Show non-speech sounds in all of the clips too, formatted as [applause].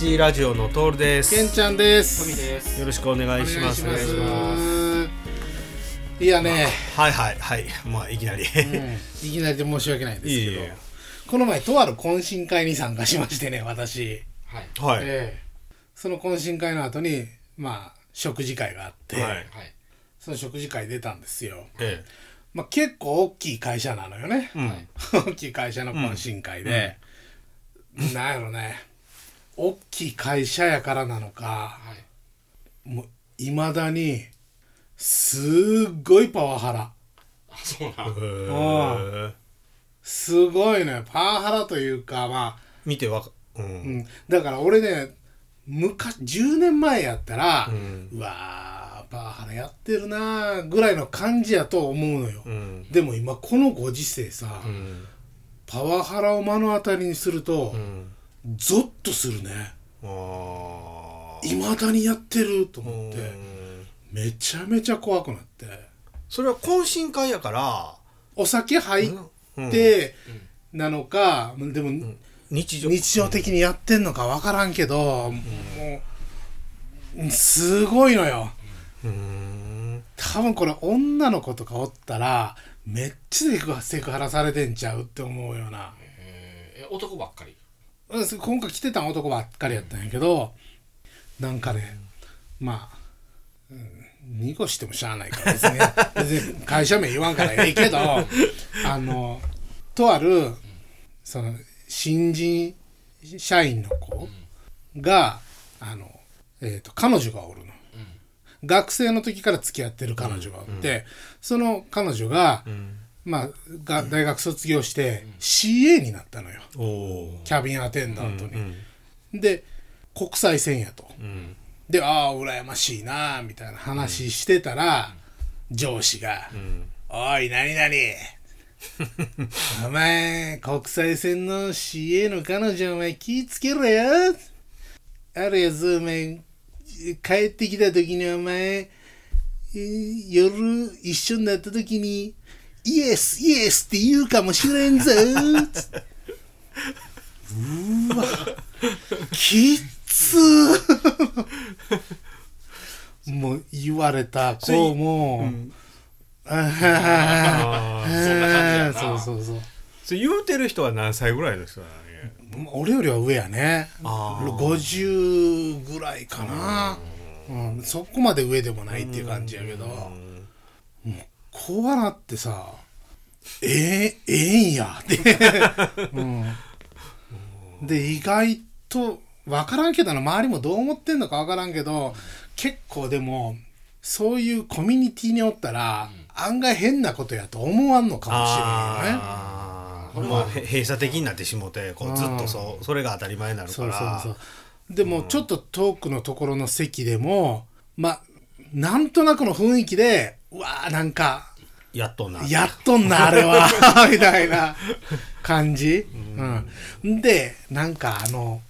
友達ラジオのトールです。けんちゃんです。富です。よろしくお願いします。お願いしお願いします。いやね、はいはいはい。まあいきなり。うん。いきなりで申し訳ないんですけど。この前とある懇親会に参加しましてね私、はい。はい、ええ。その懇親会の後にまあ食事会があって、はい。はい。その食事会出たんですよ、えまあ、結構大きい会社なのよね。え、うん、は [laughs] い大きい会社の懇親会で、なんやろね大きい会社やからなのかはいもういまだにすっごいパワハラ。あそうなんすごいね。パワハラというかまあ、見てわかううん。ん、だから俺ね昔10年前やったら、ううわーパワハラやってるなーぐらいの感じやと思うのよ、うん。でも今このご時世さ、うん。パワハラを目の当たりにすると、うんゾッとするね。あいまだにやってるとー思って。うん。めちゃめちゃ怖くなって。それは懇親会やから。お酒入っうん。てなのか、でも、日常。日常的にやってんのか分からんけど、もうすごいのよ。うん。多分これ女の子とかおったらめっちゃセクハラされてんちゃうって思うような。えーえ男ばっかり。うん今回来てた男ばっかりやったんやけどなんかねまあ、うん、濁してもしゃあないから別に [laughs] 別に会社名言わんからええけどあのとあるその新人社員の子があの、えー、と彼女がおるの。学生の時から付き合ってる彼女がおって、その彼女が、んまあ、が大学卒業して CA になったのよ。キャビンアテンダントに。うんで国際線やと。うん。でああ羨ましいなみたいな話してたら、上司がうん「おい何々。[laughs] お前国際線の CA の彼女お前気ぃつけろよ。あるやつお前帰ってきた時にお前えー夜一緒になった時にイエスイエスって言うかもしれんぞ。つってうわきっつ。ーもう言われた子も、ああーそんな感じやな。そうそうそう。それ言うてる人は何歳ぐらいの人なのね俺よりは上やね。あー。50ぐらいかな、うん、そこまで上でもないっていう感じやけど、こうなってさええええんや。って、うん、で意外と分からんけどな。周りもどう思ってんのか分からんけど結構でもそういうコミュニティにおったら、案外変なことやと思わんのかもしれんよね。あー。まあへ閉鎖的になってしもてこうずっとそうそれが当たり前になるかそうらそうそう。でもちょっと遠くのところの席でもまあなんとなくの雰囲気でうわーなんかやっとんなやっとんなあれは。[laughs] みたいな感じ、うん、でなんかあの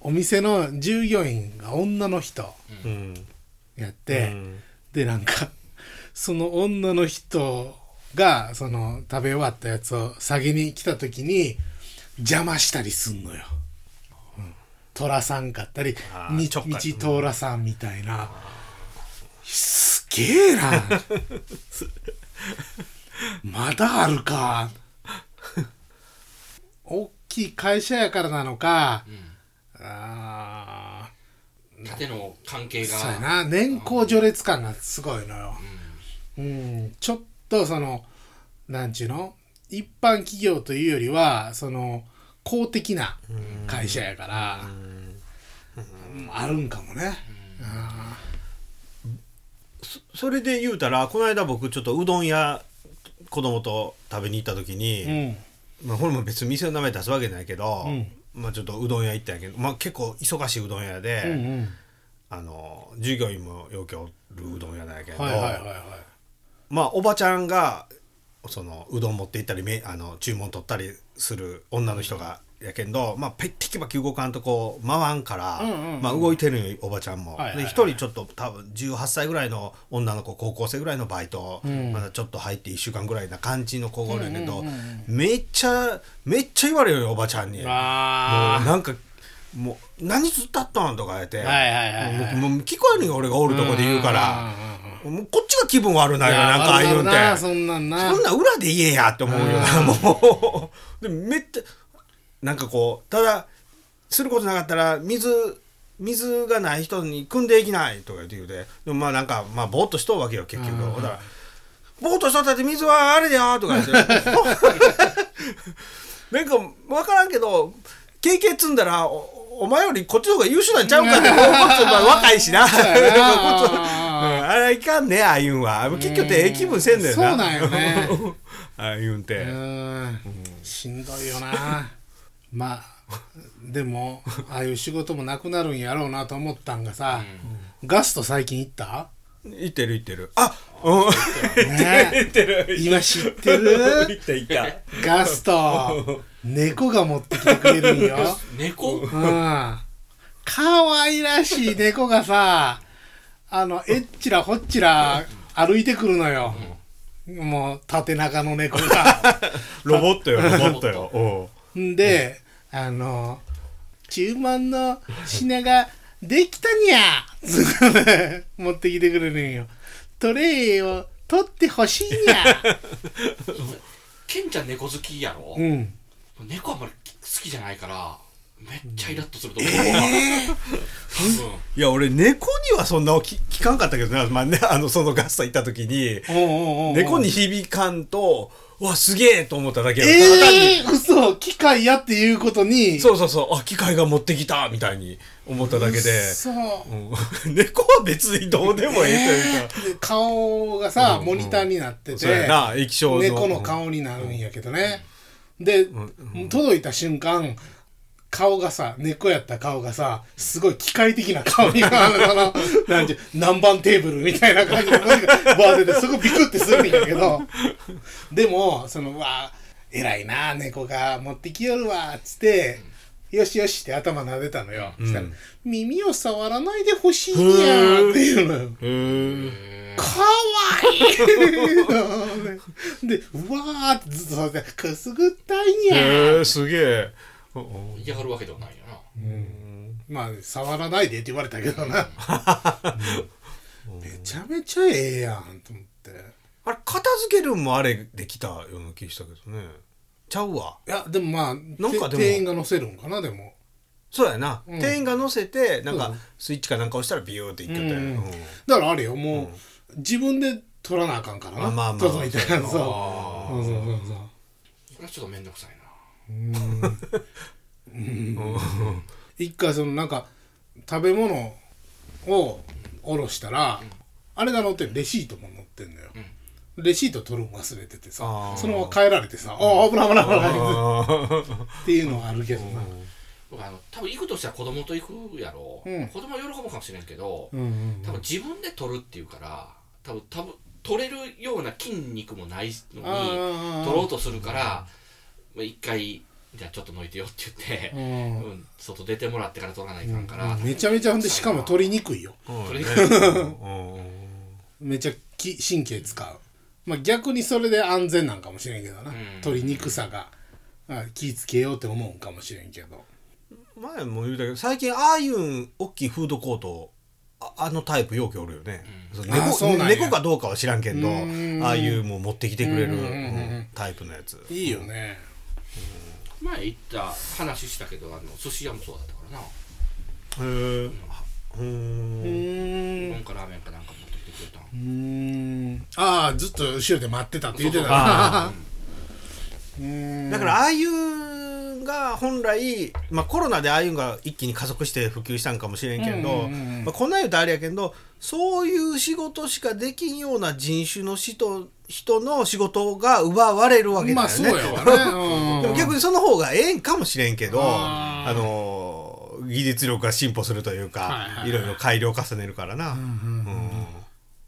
お店の従業員が女の人うんやって、うん。でなんか [laughs] その女の人がその食べ終わったやつを下げに来た時に邪魔したりすんのよ。うん。寅さんかったり道寅さんみたいな。すげえな [laughs] [laughs] まだあるか。[laughs] 大きい会社やからなのか、あー。縦の関係が。そうやな。年功序列感がすごいのよ、うん、ちょっとそのなんちゅうの？一般企業というよりはその公的な会社やから、うん。あるんかもね、それで言うたらこの間僕ちょっとうどん屋子供と食べに行った時に、うん。まあ、これも別に店の名前出すわけないけど、うん。まあちょっとうどん屋行ったんやけど、まあ、結構忙しいうどん屋で、うんうん。あの従業員もよくおるうどん屋なんやけど、まあおばちゃんがそのうどん持って行ったりめあの注文取ったりする女の人がやけんど、まあ、ペッテキパキ動かんとこう回んから、まあ、動いてるおばちゃんも。一人ちょっと多分18歳ぐらいの女の子高校生ぐらいのバイト、ん。まだちょっと入って1週間ぐらいな感じの子がおるんやけど、めっちゃめっちゃ言われるよおばちゃんに。もうあなんかもう何釣ったったんとか言って、もう聞こえるよ俺がおるとこで言うから、もうこっちが気分悪ないいよなんかああいうんてな。そんな裏で言えやって思うよな、もう。[laughs] でめっちゃ、なんかこう、ただ、することなかったら、水、水がない人に汲んでいきないとか言って言うて、でもまあなんか、まあぼーっとしとうわけよ、結局。だから、ぼーっとしとったって水はあれだよとか言って。[laughs] なんか、わからんけど、経験積んだら、おお前よりこっちの方が優秀なんちゃうかって、もうこっちお前若いしな。[laughs] [laughs] あれいかんね、ああいうんは。結局ってええ気分せんのよな。そうなんよねああいうんて。うんしんどいよなまあでもああいう仕事もなくなるんやろうなと思ったんがさ、ガスト最近行った？いってるいってる。あうん。ねいってる。今知ってる？いったいった。ガスト猫が持ってきてくれるんよ [laughs] 猫？うん可愛らしい猫がさあのえっちらほっちら歩いてくるのよ、もう縦長の猫が [laughs] ロボットよ、ロボットよ。おうんで、あの、注文の品ができたにゃ持ってきてくれるんよ。トレイを取ってほしいにゃ [laughs] ケンちゃん猫好きやろ、うん。猫あんまり好きじゃないからめっちゃイラッとすると思うわ、うんいや、俺、猫にはそんな聞聞かんかったけどな、まあね、あの、そのガスト行った時に、猫に響かんと、うわ、すげえと思っただけよ。ええー、嘘機械やっていうことに。そうそうそう、あ、機械が持ってきたみたいに思っただけで。そう。うん [laughs] 猫は別にどうでもいいというか。で顔がさ、モニターになってそうやて、な、液晶の。猫の顔になるんやけどね。で、届いた瞬間、顔がさ、猫やった顔がさ、すごい機械的な顔になるあの、な。[laughs] んていう、南蛮テーブルみたいな感じで、なんかバー出て、そこビクってするんやけど、でも、その、わあ、偉いな、猫が持ってきよるわ、つって、よしよしって頭撫でたのよ。そしたら、耳を触らないでほしいにゃっていうのよ。かわいい。[laughs] で、うわーってずっとそうやって、くすぐったいにゃへえ、すげえ。うん嫌がるわけではないよなまあ、触らないでって言われたけどな。めちゃめちゃええやんと思って。あれ、片付けるんもあれできたような気したけどね。ちゃうわ。いや、でもまあ、なんかでもて店員が乗せるんかな、でも。そうやな。うん店員が乗せて、なんかスイッチかなんか押したらビューっていってたよ。うんうんだからあれよ、もう、自分で取らなあかんからな。あまあまあ届いたやつを。あそうそうそうそう。それはちょっとめんどくさいな一回そのなんか食べ物をおろしたら、あれが載ってるレシートも載ってんのよ、レシート取るの忘れててさそのまま帰られてさ「ああ危ない危ない危ない」あっていうのはあるけどな。僕あの多分行くとしたら子供と行くやろ、うん。子供は喜ぶかもしれんけど、うんうん多分自分で取るっていうから多分多分取れるような筋肉もないのに取ろうとするからまあ一回じゃあちょっと抜いてよって言って、うん。うん外出てもらってから取らないかんから、めちゃめちゃほんでしかも取りにくいよ。ーそれうん。めちゃき神経使う。まあ逆にそれで安全なんかもしれんけどな、ん。取りにくさが。あ気ぃつけようって思うんかもしれんけど。前も言うたけど最近ああいうん大きいフードコートああのタイプよくおるよね、そうあーそうなんや。猫かどうかは知らんけどうん。ああいうもう持ってきてくれるうんうんうんうんうん。タイプのやつ。いいよね前行った話したけどあの寿司屋もそうだったからな。へえううん。うどんかラーメンかなんか持ってきてくれたん。うーん。ああずっと後ろで待ってたって言ってた。そうそう。な [laughs] だからああいうが本来、まあ、コロナでああいうのが一気に加速して普及したんかもしれんけど、まあ、こんなん言うとあれやけどそういう仕事しかできんような人種の人人の仕事が奪われるわけだよね。まあそうやわね。でも逆にその方がええんかもしれんけどあ。の技術力が進歩するというか、はいはいはい。いろいろ改良を重ねるからな。うん。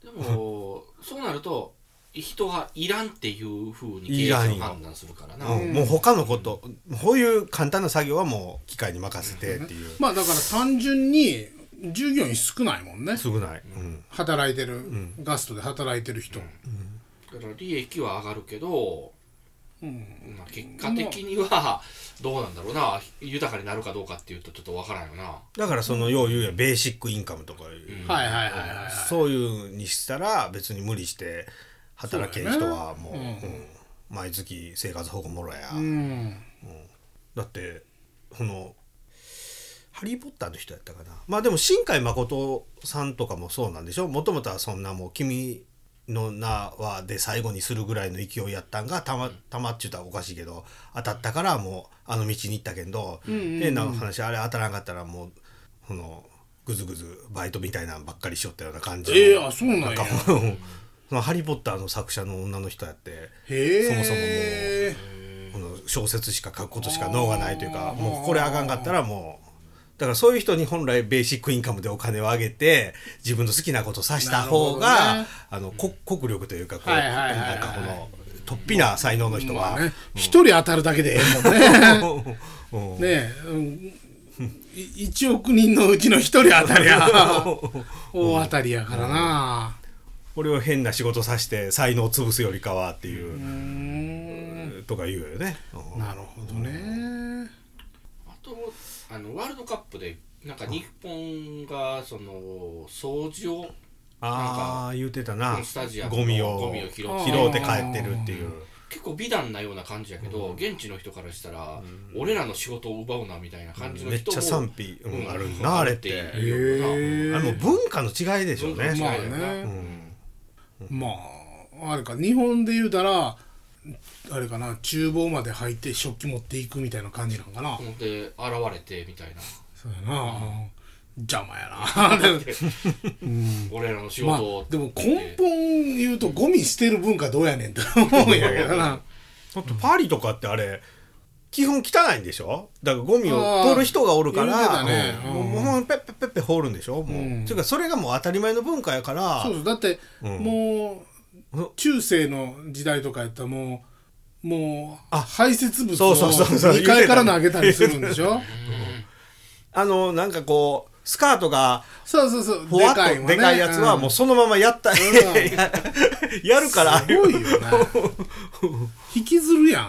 でもそうなると人がいらんっていうふうに経営者が判断するからな、うん。もう他のことこういう簡単な作業はもう機械に任せてっていう、まあだから単純に従業員少ないもんね。少ない、うん。働いてる、ガストで働いてる人、だから利益は上がるけどまあ、結果的にはどうなんだろうな。豊かになるかどうかっていうとちょっとわからんよな。だからそのよう言うやんベーシックインカムとかいう、はいはいはいはいはい。そういうにしたら別に無理して働ける人はもう、うん。毎月生活保護もろや、うん。だってこの「ハリー・ポッター」の人やったかな。まあでも新海誠さんとかもそうなんでしょ？もともとはそんなもう「君の名は」で最後にするぐらいの勢いやったんがたまたまっちゅうたらおかしいけど当たったからもうあの道に行ったけど、変な話あれ当たらんかったらもうこのぐずぐずバイトみたいなのばっかりしよったような感じの。ええあそうなんや。かそのハリー・ポッターの作者の女の人やってそもそももうこの小説しか書くことしか脳がないというかもうこれあかんかったらもうだからそういう人に本来ベーシックインカムでお金を上げて自分の好きなことさした方が、ね。あのこ国力というかこうはいはいはいはいなんかこの突飛な才能の人は、まあね一人当たるだけでええもんね。[laughs] うん。ねえ、うん。い1億人のうちの1人当たりや大当たりやからなこれを変な仕事さして才能を潰すよりかはっていううとか言うよね。うん。なるほどね。あとあのワールドカップでなんか日本がその掃除をああ言うてたな。スタジアムのゴミを。ゴミを拾って。拾うて帰ってるっていう。結構美談なような感じやけど、現地の人からしたら、俺らの仕事を奪うなみたいな感じのめっ人も、ちゃ賛否、うん。うんあるなあれって。あれもう文化の違いでしょうね。文化の違いまあねまああれか日本で言うたらあれかな厨房まで入って食器持っていくみたいな感じなんかな、うんで現れてみたいな。そうやな、邪魔やな。でうん俺らの仕まあ事を、でも根本言うとゴミ捨てる文化どうやねんって思うんやけどな。だってパリとかってあれ基本汚いんでしょ？だからゴミを取る人がおるから、たね。うんうん。もうペッペッペッペ放るんでしょもう、うんていうかそれがもう当たり前の文化やからそうそうだって、うんもう中世の時代とかやったらもうもうあ排泄物をそうそうそうそう2階から投げたりするんでしょあのなんかこうスカートがそうそうそうふわっとでかいやつはもうそのままやった、んややるからすごいよね引きずるやん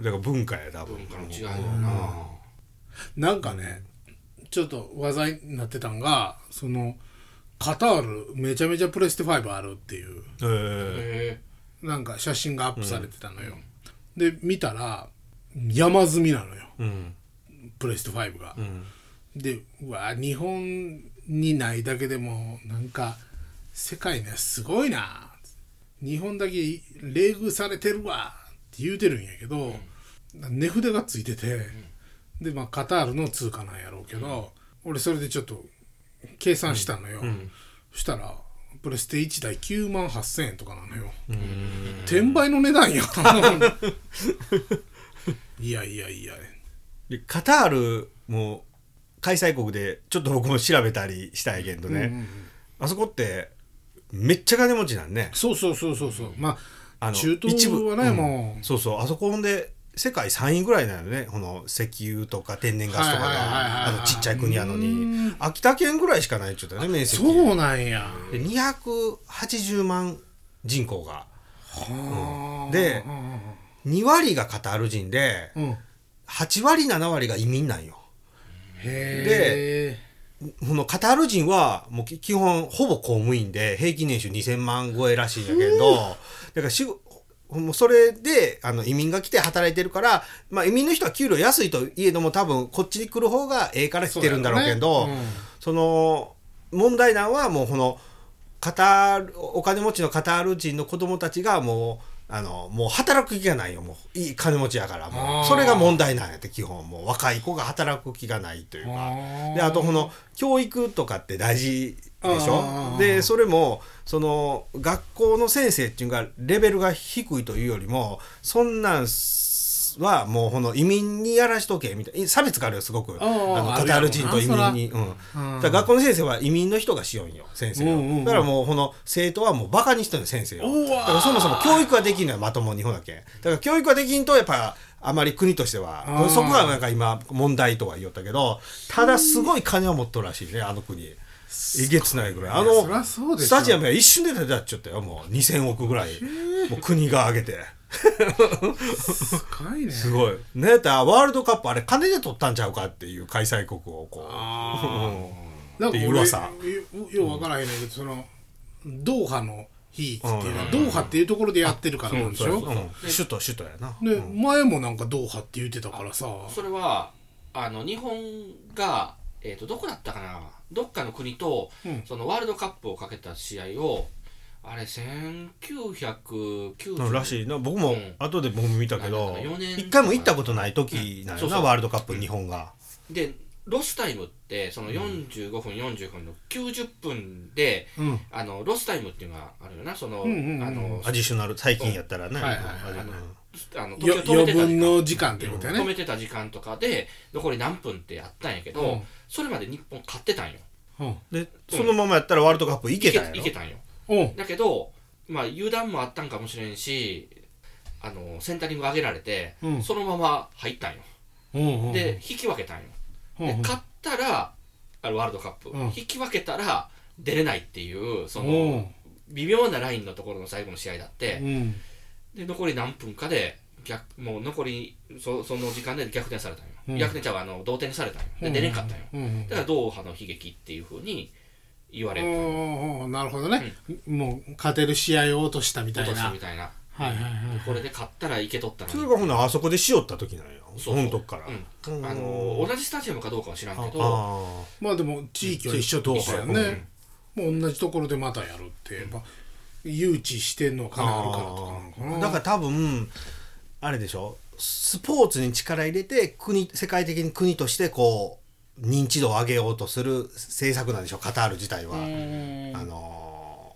だから文化や多分。文化の違いだよな、なんかねちょっと話題になってたんがそのカタールめちゃめちゃプレステ5あるっていう。なんか写真がアップされてたのよ、で見たら山積みなのよ。ーうん。プレステ5が。う、ん。でうわ日本にないだけでもなんか世界ねすごいな。日本だけ冷遇されてるわって言うてるんやけど、値札がついてて、でまあカタールの通貨なんやろうけど、俺それでちょっと計算したのよ、そしたらプレステ1台9万8000円とかなのよ、転売の値段や [laughs] いやいやいや。でカタールも開催国でちょっと僕も調べたりしたんやけどね、うんうんうん。あそこってめっちゃ金持ちなんね。そうそうそうそうそう。まああの中東はねうんもう。そうそう。あそこで世界3位ぐらいなのね。この石油とか天然ガスとかが。あのちっちゃい国やのうにん。秋田県ぐらいしかないっちゅうたね面積。そうなんや。で280万人口が。はあ。で2割がカタール人でうん。へ8割7割が移民なんよ。えこのカタール人はもうき基本ほぼ公務員で平均年収2000万超えらしいんやけどだからしごもうそれであの移民が来て働いてるから、まあ、移民の人は給料安いといえども多分こっちに来る方がええから来てるんだろうけどそうだよね。その問題なんはもうこのカタールお金持ちのカタール人の子供たちがもうあのもう働く気がないよもういい金持ちやからもう。それが問題なんやって基本。もう若い子が働く気がないというか。であとこの教育とかって大事でしょ？でそれもその学校の先生っていうかレベルが低いというよりもそんなんはもうこの移民にやらしとけみたいな。差別があるよすごく。あのカタール人と移民に、うん、だから学校の先生は移民の人がしようんよ先生を、だからもうこの生徒はもうバカにしてるの先生を。だからそもそも教育ができんのはまともにほだけ。だから教育ができんとやっぱあまり国としてはそこがなんか今問題とは言おったけどただすごい金を持っとるらしいねあの国えげつないぐらい。あのスタジアムは一瞬で建てたっちゃったよもう。2000億ぐらい。もう国が上げて。すごいね。すごい。ねワールドカップあれ金で取ったんちゃうかっていう開催国をこあうなんか俺噂。よよう分からへんねんけどそのドーハの日っていうのはうん。ドーハっていうところでやってるからなんでしょ？うん。首都首都やな。で前もなんかドーハって言ってたからさ。それはあの日本が、えー、とどこだったかな？どっかの国と、うん。そのワールドカップをかけた試合をあれ1990らしい。な僕もうん。後で僕も見たけどなんだか4年一回も行ったことない時なんよそうそう。なワールドカップ日本が。でロスタイムってその45分、40分の90分でうん。あのロスタイムっていうのがあるよな。その、うんうんうん。あのアディショナル最近やったらね。はいはいあのあの止め余てた時間。分の時間ってことや止ねめてた時間とかで残り何分ってやったんやけど、うん。それまで日本勝ってたんよ。うん。でそのままやったらワールドカップ行けたんやろ。いけたんよ。うん。だけどまあ油断もあったんかもしれんしあのセンタリング上げられて、うん。そのまま入ったんよ、うんうんで引き分けたんよ、うんうん。で勝ったらあのワールドカップ、うん。引き分けたら出れないっていうその、うん。微妙なラインのところの最後の試合だって、うんで残り何分かで逆もう残りそその時間で逆転されたんよ、うん。逆転ちゃうあの同点にされたんよ。で出れんかったんよ、うん。うん。だからドーハの悲劇っていうふうに言われる、なるほどね。もう勝てる試合を落としたみたい落とすなみたいな。はいはいはいこれで勝ったらいけとったのに。それがほんならあそこでしよった時なんやそうその時から。うん、あの同じスタジアムかどうかは知らんけどあまあでも地域は一緒とだよね。もう同じところでまたやるってやっぱ誘致してんのは金あるからとかなのかな。だから多分あれでしょ。スポーツに力入れて国世界的に国としてこう認知度を上げようとする政策なんでしょ。カタール自体は。あの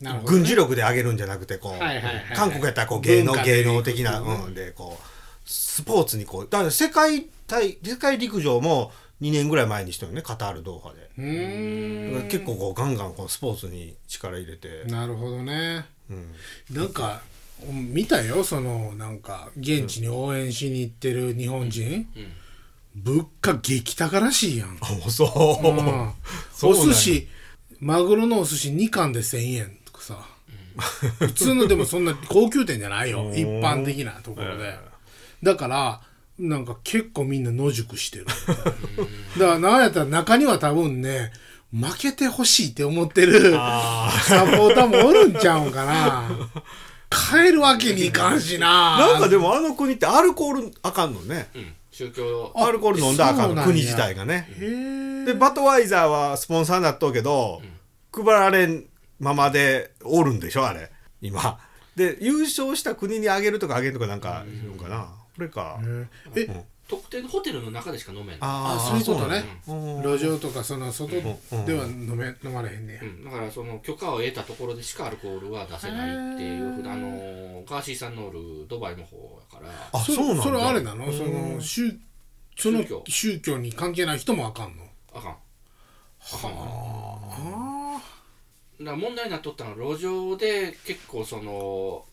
なるほどね。軍事力で上げるんじゃなくてこう、はいはいはいはい。韓国やったらこう芸能芸能的な、うん、でこうスポーツにこうだから世界対世界陸上も2年ぐらい前にしたよねカタールドーハで。結構こうガンガンこうスポーツに力入れて、なるほどね。うん、なんか見たよ？そのなんか現地に応援しに行ってる日本人、物価激高らしいやん、あそう、うん。そうお寿司。マグロのお寿司2貫で1,000円とかさ、普通のでもそんな高級店じゃないよ。[laughs] 一般的なところで、だからなんか結構みんな野宿してる。だからなんやったら中には多分ね負けてほしいって思ってるあサポーターもおるんちゃうんかな。帰るわけにいかんしな。なんかでもあの国ってアルコールあかんのね。うん、宗教。アルコール飲んだらあかんの国自体がね。でバトワイザーはスポンサーになっとうけど、配られんままでおるんでしょあれ。今。で優勝した国にあげるとかあげるとかなんか言うんかなこれか。え特定のホテルの中でしか飲めんのあー。そういうことね。路上とかその外では飲め飲まれへんねや。うん、だからその許可を得たところでしかアルコールは出せないっていうふうなあのガーシーさんのおるドバイの方やから。あそうなんだ。それあれなの？その宗その宗教。宗教に関係ない人もあかんの？あかん。あ。かん。のだ問題になっとったのは路上で結構その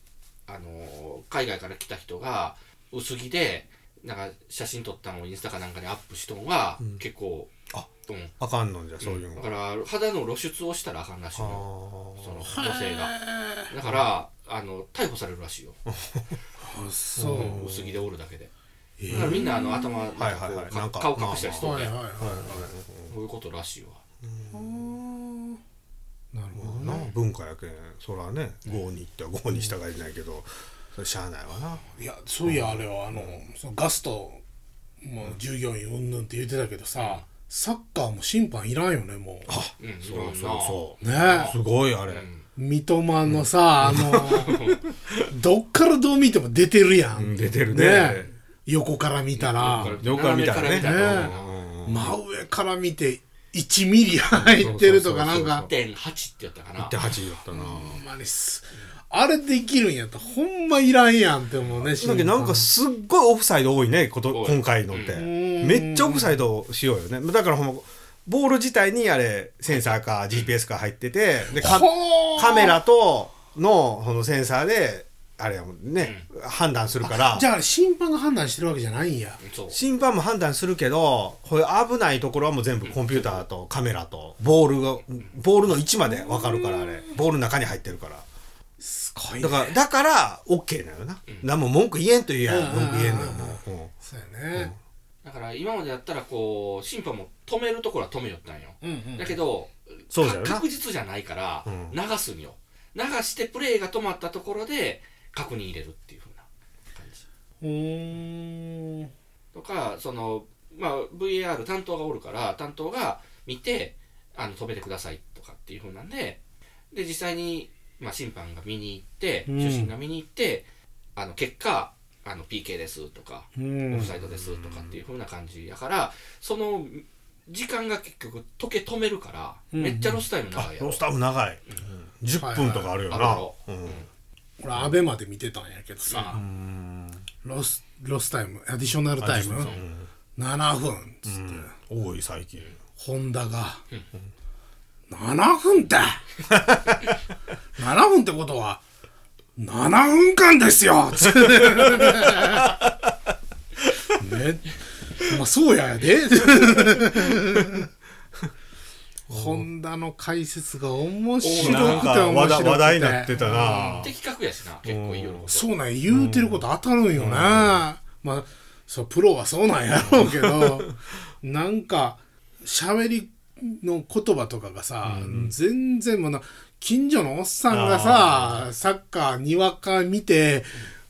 あの海外から来た人が薄着でなんか写真撮ったのをインスタかなんかにアップしとんが、結構あうん。あかんのじゃそういうのだから肌の露出をしたらあかんらしいあのー。その女性が。だからあの逮捕されるらしいよ。あそう。薄着でおるだけで。だからみんなあの頭なんかはいはい。はいこうなんか顔隠したりしとってはいはいはい。そういうことらしいわ。なるほどな。文化やけん。そらね郷に行っては郷に従いないけどそれしゃあないわな。いやそういやあれはあのそのガストもう従業員うんぬんって言ってたけどさサッカーも審判いらんよねもう。うんそうそうそう。ね。すごいあれ、三笘のさあの [laughs] どっからどう見ても出てるやうんん出てるね。ね。横から見たら。よく見たらね。斜めから見たら。うん。真上から見て1ミリ入ってるとかなんか。1.8って言ったかな。1.8だったな、ほんまにすあれできるんやったらほんまいらんやんって思うねだけどなんかすっごいオフサイド多いねこと今回のって、ん。めっちゃオフサイドしようよね。だからほんまボール自体にあれセンサーか GPS か入っててでカメラとのそのセンサーであれやもんね、判断するから。じゃあ審判が判断してるわけじゃないんや。審判も判断するけどこういう危ないところはもう全部コンピューターとカメラとボールがボールの位置まで分かるからあれ。ボールの中に入ってるからすごいね。だからだから OK なのな、何も文句言えんと言えやうん文句言えんのよもう、うんそうやね。だから今までやったらこう審判も止めるところは止めよったんよ、うんうん。だけどそうだよ確実じゃないからうん。流すんよ。流してプレーが止まったところで確認入れるっていう風な感じ。うーん。とかその、まあ、VAR 担当がおるから担当が見てあの止めてくださいとかっていう風なんでで実際に、まあ、審判が見に行ってうん。主審が見に行って、あの結果あの PK ですとかうん。オフサイドですとかっていう風な感じやからその時間が結局時計止めるからうん。めっちゃロスタイム長いやろ。ロスタイムも長い、10分とかあるよな、はいはいうん。俺アベマで見てたんやけどさ。うんロスロスタイムアディショナルタイム？7分っつって。多い最近。本田が。7分って7分ってことは7分間ですよ。つってね。まあそうやで。ホンダの解説が面白くて面白くて。題話題になってたな。的確やしな結構いいよそうなんや言うてること当たるんよな、まあそうプロはそうなんやろうけど。[laughs] なんか喋りの言葉とかがさ、全然もうな近所のおっさんがさサッカーにわか見て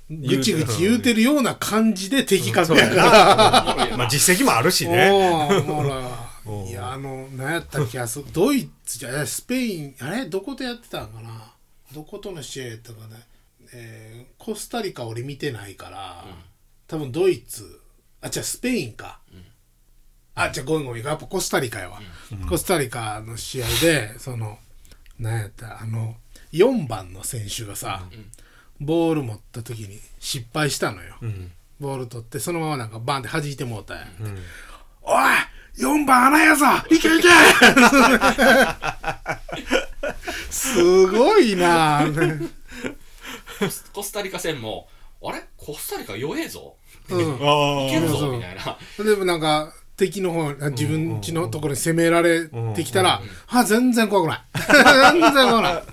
ぐちぐち言うてるような感じで的確やから。まあ実績もあるしね。い。[laughs] やあの何やったっけあそドイツじゃスペインあれ？どことやってたんかな？どことの試合やったかね、えーコスタリカ俺見てないから、多分ドイツあじゃあスペインか、あじゃあごめんごめん。やっぱコスタリカやわ、コスタリカの試合でその何やったあの4番の選手がさ、ボール持った時に失敗したのよ、ボール取ってそのままなんかバンって弾いてもうたんや、おい4番穴やぞいけいけ [laughs] すごいな。コスタリカ戦もあれ？コスタリカ弱えぞ。うん。あいけるぞみたいな。でもなんか敵の方自分ちのところに攻められてきたら、あ全然怖くない全然怖くない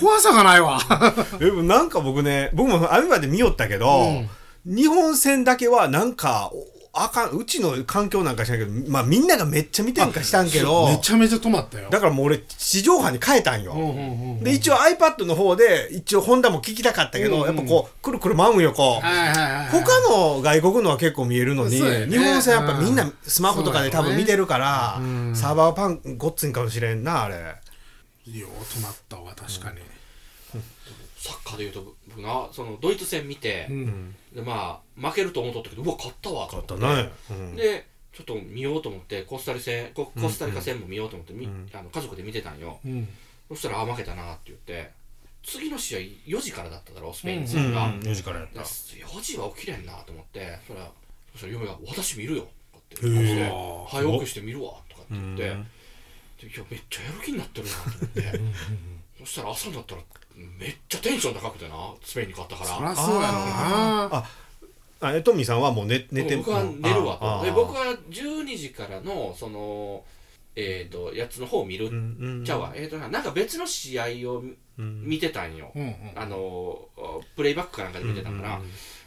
怖さがないわでもなんか僕ね僕もアビバで見よったけど、日本戦だけはなんかあかんうちの環境なんかしないけどまあみんながめっちゃ見てんかしたんけどめちゃめちゃ止まったよ。だからもう俺地上波に変えたんよ、うんうんうんで一応 iPad の方で一応ホンダも聞きたかったけど、うんうんやっぱこうくるくる舞うんよこう、はいはいはい他の外国のは結構見えるのに、ね。日本戦やっぱみんなスマホとかで多分見てるから、うん。サーバーパンごっついんかもしれんなあれ。よう止まったわ確かに、サッカーでいうと僕なそのドイツ戦見て、うんでまあ負けると思っとったけどうわ勝ったわ。と買思ったね、うん。でちょっと見ようと思ってコスタリ戦ココスタリカ戦も見ようと思って、みあの家族で見てたんよ、うん。そしたらあ負けたなって言って次の試合4時からだっただろスペインうん。戦が、4時からやった。だ4時は起きれんなと思ってそしたらそしたら嫁が「私見るよ」とかってへ言ってえ「早起きして見るわ」とかって言って、いやめっちゃやる気になってるなと思ってそしたら朝になったらめっちゃテンション高くてなスペインに勝ったから。そりゃそうやろうな。ああえトミーさんはもう寝寝て僕は寝るわああとで僕は12時からのそのえっ、とやつの方を見る、うんうんちゃうわ。えっ、とななんか別の試合をうん。見てたんよ、うんうん。あのプレイバックかなんかで見てたから、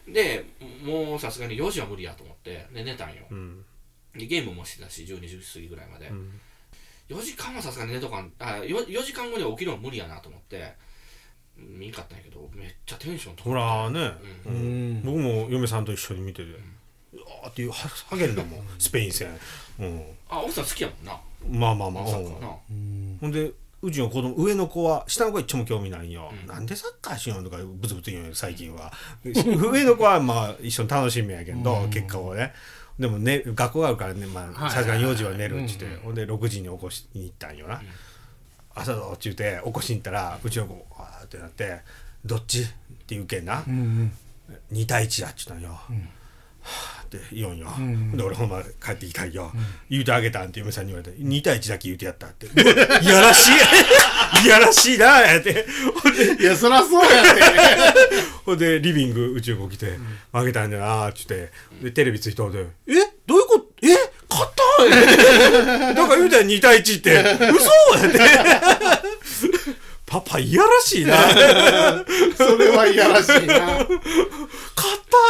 でもうさすがに4時は無理やと思ってで寝たんよ。うん。でゲームもしてたし12時過ぎぐらいまで、うん4時間はさすがに寝とかんあ 4, 4時間後には起きるの無理やなと思って見んかったんやけどめっちゃテンションほらね、ううん。僕も嫁さんと一緒に見てて、うわーっていうは励んだもん。スペイン戦、うん、あ奥さん好きやもんな。まあまあまあ、サッカーな。ほんでうちの子供上の子は下の子は一丁も興味ないんよ、うん。なんでサッカーしようとかブツブツ言うんよ最近は。上の子はまあ一緒に楽しみやけど、結果をねでもね学校があるからねさすがに4時は寝るっつって、うんほんで6時に起こしに行ったんよな、朝だっちゅうて起こしに行ったらうちの子わーってなって「どっち?」って言うけんな、うんうん。2対1やっちゅったんよ、はあっって言うんよ、で俺ほんま帰ってきたいよ、言うてあげたんって嫁さんに言われて2対1だけ言うてやったって。[laughs] いやらしい。[laughs] いやらしいなやって。ほんでいやそりゃそうやって。[laughs] ほんでリビング宇宙子来て「あげたんだな」っつって。でテレビついたんで「え？どういうこと？え？勝ったん?」だから言うたら2対1って。嘘やってパパいやらしいな。勝 [laughs] それはいやらしいな。っ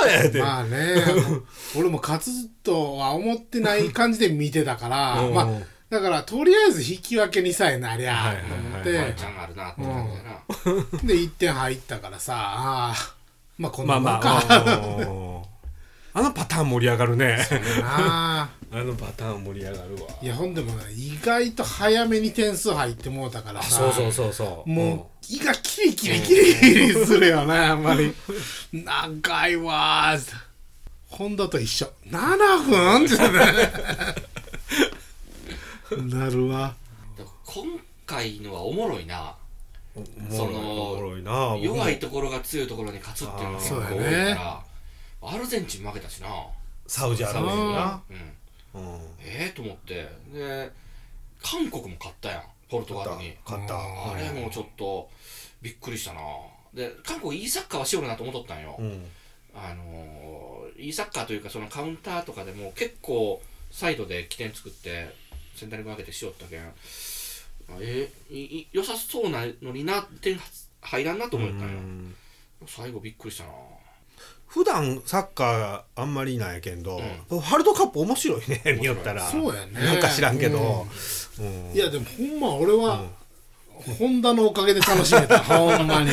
たんやって、まあね。俺も勝つとは思ってない感じで見てたからうん。まあだからとりあえず引き分けにさえなりゃと思っはいてワンチャンあるなって感じだな、で1点入ったからさあーまあこんまあなもんか、まあうんあのパターン盛り上がるね。なああのパターン盛り上がるわ。いやほんでもね意外と早めに点数入ってもうたからさ。そうそうそうそう。もう胃がキリキリキリキリするよねあんまり。長いわーホンダと一緒。7分ってね。なるわ。今回のはおもろいな。うんそのおもろいな弱いところが強いところに勝つっていうのが結構多いから、アルゼンチン負けたしな。サウジアラビアな。うんうんええと思って。で韓国も勝ったやん。ポルトガルに。勝ったあれもちょっとびっくりしたな。で韓国いいサッカーはしよるなと思っとったんよ、うん。あのーいいサッカーというかそのカウンターとかでも結構サイドで起点作ってセンタリング上げてしよったけん。あえいい良さそうなのにな点入らんなと思ったんよ、うん。最後びっくりしたな普段サッカーあんまりなんやけんど、ワールドカップ面白いね [laughs] 見よったら。そうやね。なんか知らんけど、うん。いやでもほんま俺は、ホンダのおかげで楽しめた。[laughs] ほんまに、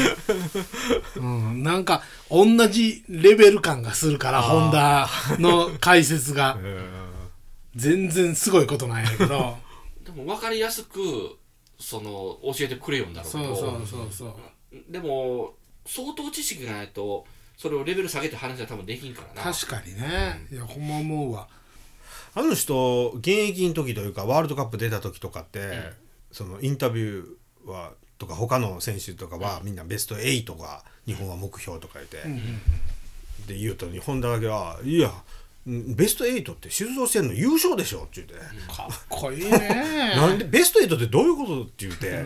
うん、なんか同じレベル感がするからホンダの解説が。[laughs] 全然すごいことなんやけど。でも分かりやすくその教えてくれよんだろうけど。そうそうそうそう。でも相当知識がないとそれをレベル下げて話は多分できんからな。確かにね。いやほんま思うわ。あの人現役の時というかワールドカップ出た時とかって、そのインタビューはとか他の選手とかは、みんなベスト8が日本は目標とか言って、で言うとに本田だけは「いやうんベスト8って出場してんの優勝でしょ」って言って。かっこいいね。[laughs] なんでベスト8ってどういうことって言って、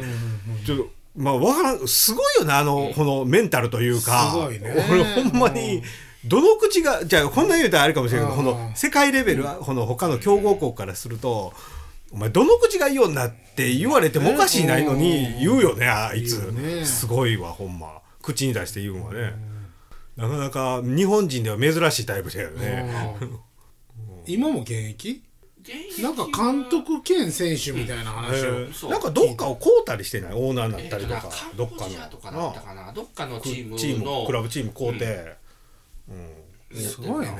ちょっとまあわからんすごいよねあの、このメンタルというか。すごいね。俺ほんまにどの口がじゃあこんな言うたらあれかもしれないけど、うん。この世界レベルはこの他の強豪国からすると、お前どの口がいいようになって言われてもおかしいないのに言うよねあいつ、すごいわほんま。口に出して言うんはね、なかなか日本人では珍しいタイプだよね、うん。[laughs] 今も現役？なんか監督兼選手みたいな話を、そう。なんかどっかを買うたりしてない？オーナーになったりとか、えどっかカンボジアとかったかな？どっかのチームのチームクラブチーム買うて、すごいね。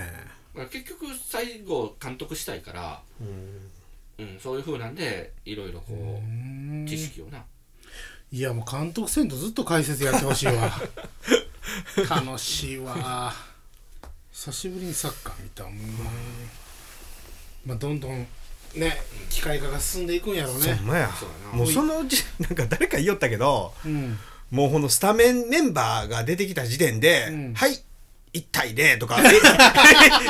まあ結局最後監督したいから、うん。そういうふうなんでいろいろこう知識をな。いやもう監督せんとずっと解説やってほしいわ。[laughs] 楽しいわ。久しぶりにサッカー見た。もんまあどんどんね機械化が進んでいくんやろうね。ほんまやもうそのうち [laughs] なんか誰か言いよったけどうん。もうこのスタメンメンバーが出てきた時点で「うん。はい1対0」とか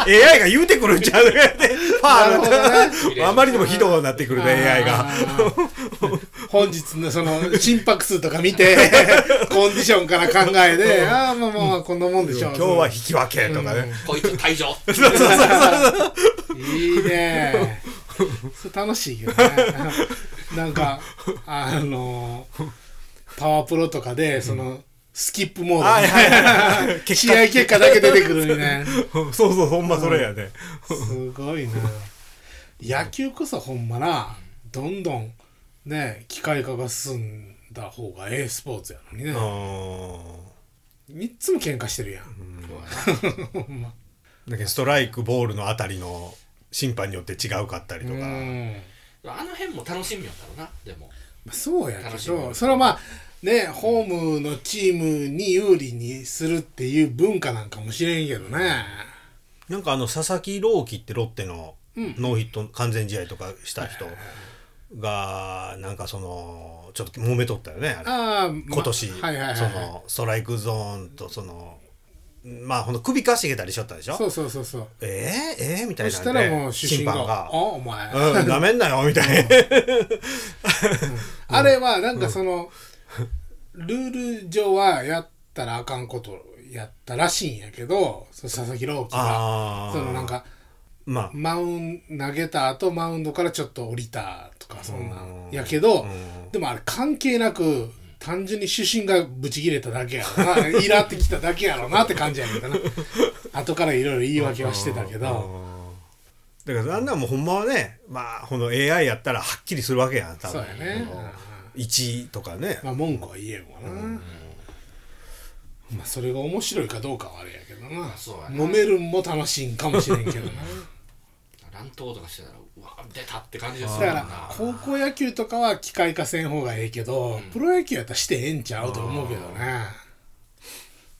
え [laughs] AI が言うてくるんちゃうって [laughs] ファあまりにもひどくなってくるね AI が。本日のその心拍数とか見てコンディションから考えてああまあまあこんなもんでしょう。今日は引き分けとかね、こいつ退場いいね。[laughs] それ楽しいよね。[laughs] なんかあのパワープロとかでそのスキップモード。はいはいはい。[laughs] はい試合結果だけ出てくるみたいな。そうそうほんまそれやね、すごいな。野球こそほんまなどんどんね機械化が進んだ方がええスポーツやのにね。うん3つも喧嘩してるやん。だけどストライクボールのあたりの審判によって違うかったりとか、うん。あの辺も楽しみよんだろうなでも。まあそうやけどそれはまあねホームのチームに有利にするっていう文化なんかもしれんけどね。なんかあの佐々木朗希ってロッテのノーヒット完全試合とかした人がなんかそのちょっと揉めとったよねあれ。今年、はいはいはい、そのストライクゾーンとそのまあほんの首かしげたりしょったでしょ？そうそうそうそう。えー、えー、みたいそなんでしたらもう主審が「審判が。あお前、うん、なめんなよ [laughs] みたいな。あれはなんかその、ルール上はやったらあかんことやったらしいんやけど佐々木朗希が。そのなんかまあ。マウン投げた後マウンドからちょっと降りたとかそんなうん。やけどん。でもあれ関係なく単純に主審がブチ切れただけやろな。[laughs] イラってきただけやろなって感じやけどな。[laughs] 後からいろいろ言い訳はしてたけど。だからあんなんもうほんまはねまあこの AI やったらはっきりするわけやん多分。そうやね。1とかね。まあ文句は言えんわな。まあそれが面白いかどうかはあれやけどな。そうやな。揉めるんも楽しいんかもしれんけどな。[laughs] 乱闘とかしてたらうわ出たって感じですだから高校野球とかは機械化せん方がええけど、プロ野球やったらしてええんちゃうと思うけどね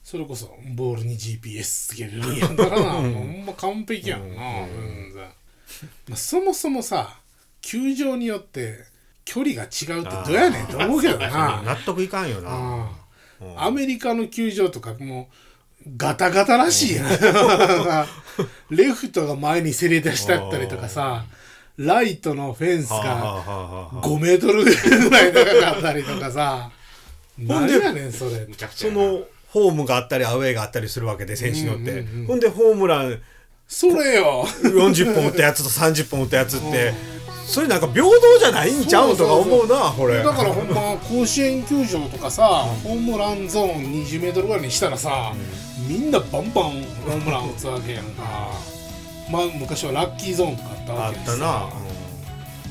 それこそボールに GPS つけれるんやったらな [laughs] ほんま完璧やんな、全然。まあ、そもそもさ球場によって距離が違うってどうやねんと思うけどな。[laughs] 納得いかんよな。うん。アメリカの球場とかもうガタガタらしいやん [laughs] レフトが前にせり出してあったりとかさライトのフェンスがあはあはあ5メートルぐらい高かったりとかさ。何やねんそれ。そのホームがあったりアウェーがあったりするわけで選手によって、うん。うんうんほんでホームランそれよ。40本打ったやつと30本打ったやつって。それなんか平等じゃないんちゃう？んとか思うなこれ。だからほんま甲子園球場とかさホームランゾーン20メートルぐらいにしたらさみんなバンバンホームラン打つわけやんかまあ昔はラッキーゾーンとかあったあっわけでさたな、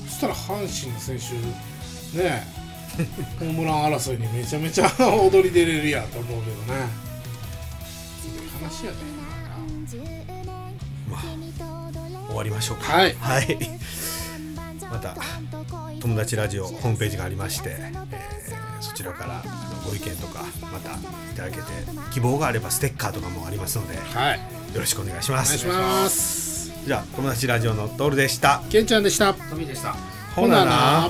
そしたら阪神の選手ね [laughs] ホームラン争いにめちゃめちゃ [laughs] 踊り出れるやと思うけどね。いい話やね終わりましょうか。はい。はい、また友達ラジオホームページがありまして、えーそちらからご意見とかまたいただけて希望があればステッカーとかもありますのでよはい。ろしくお願いします。お願いしますじゃあ友達ラジオのトールでした。けんちゃんでした。富でした。ほなな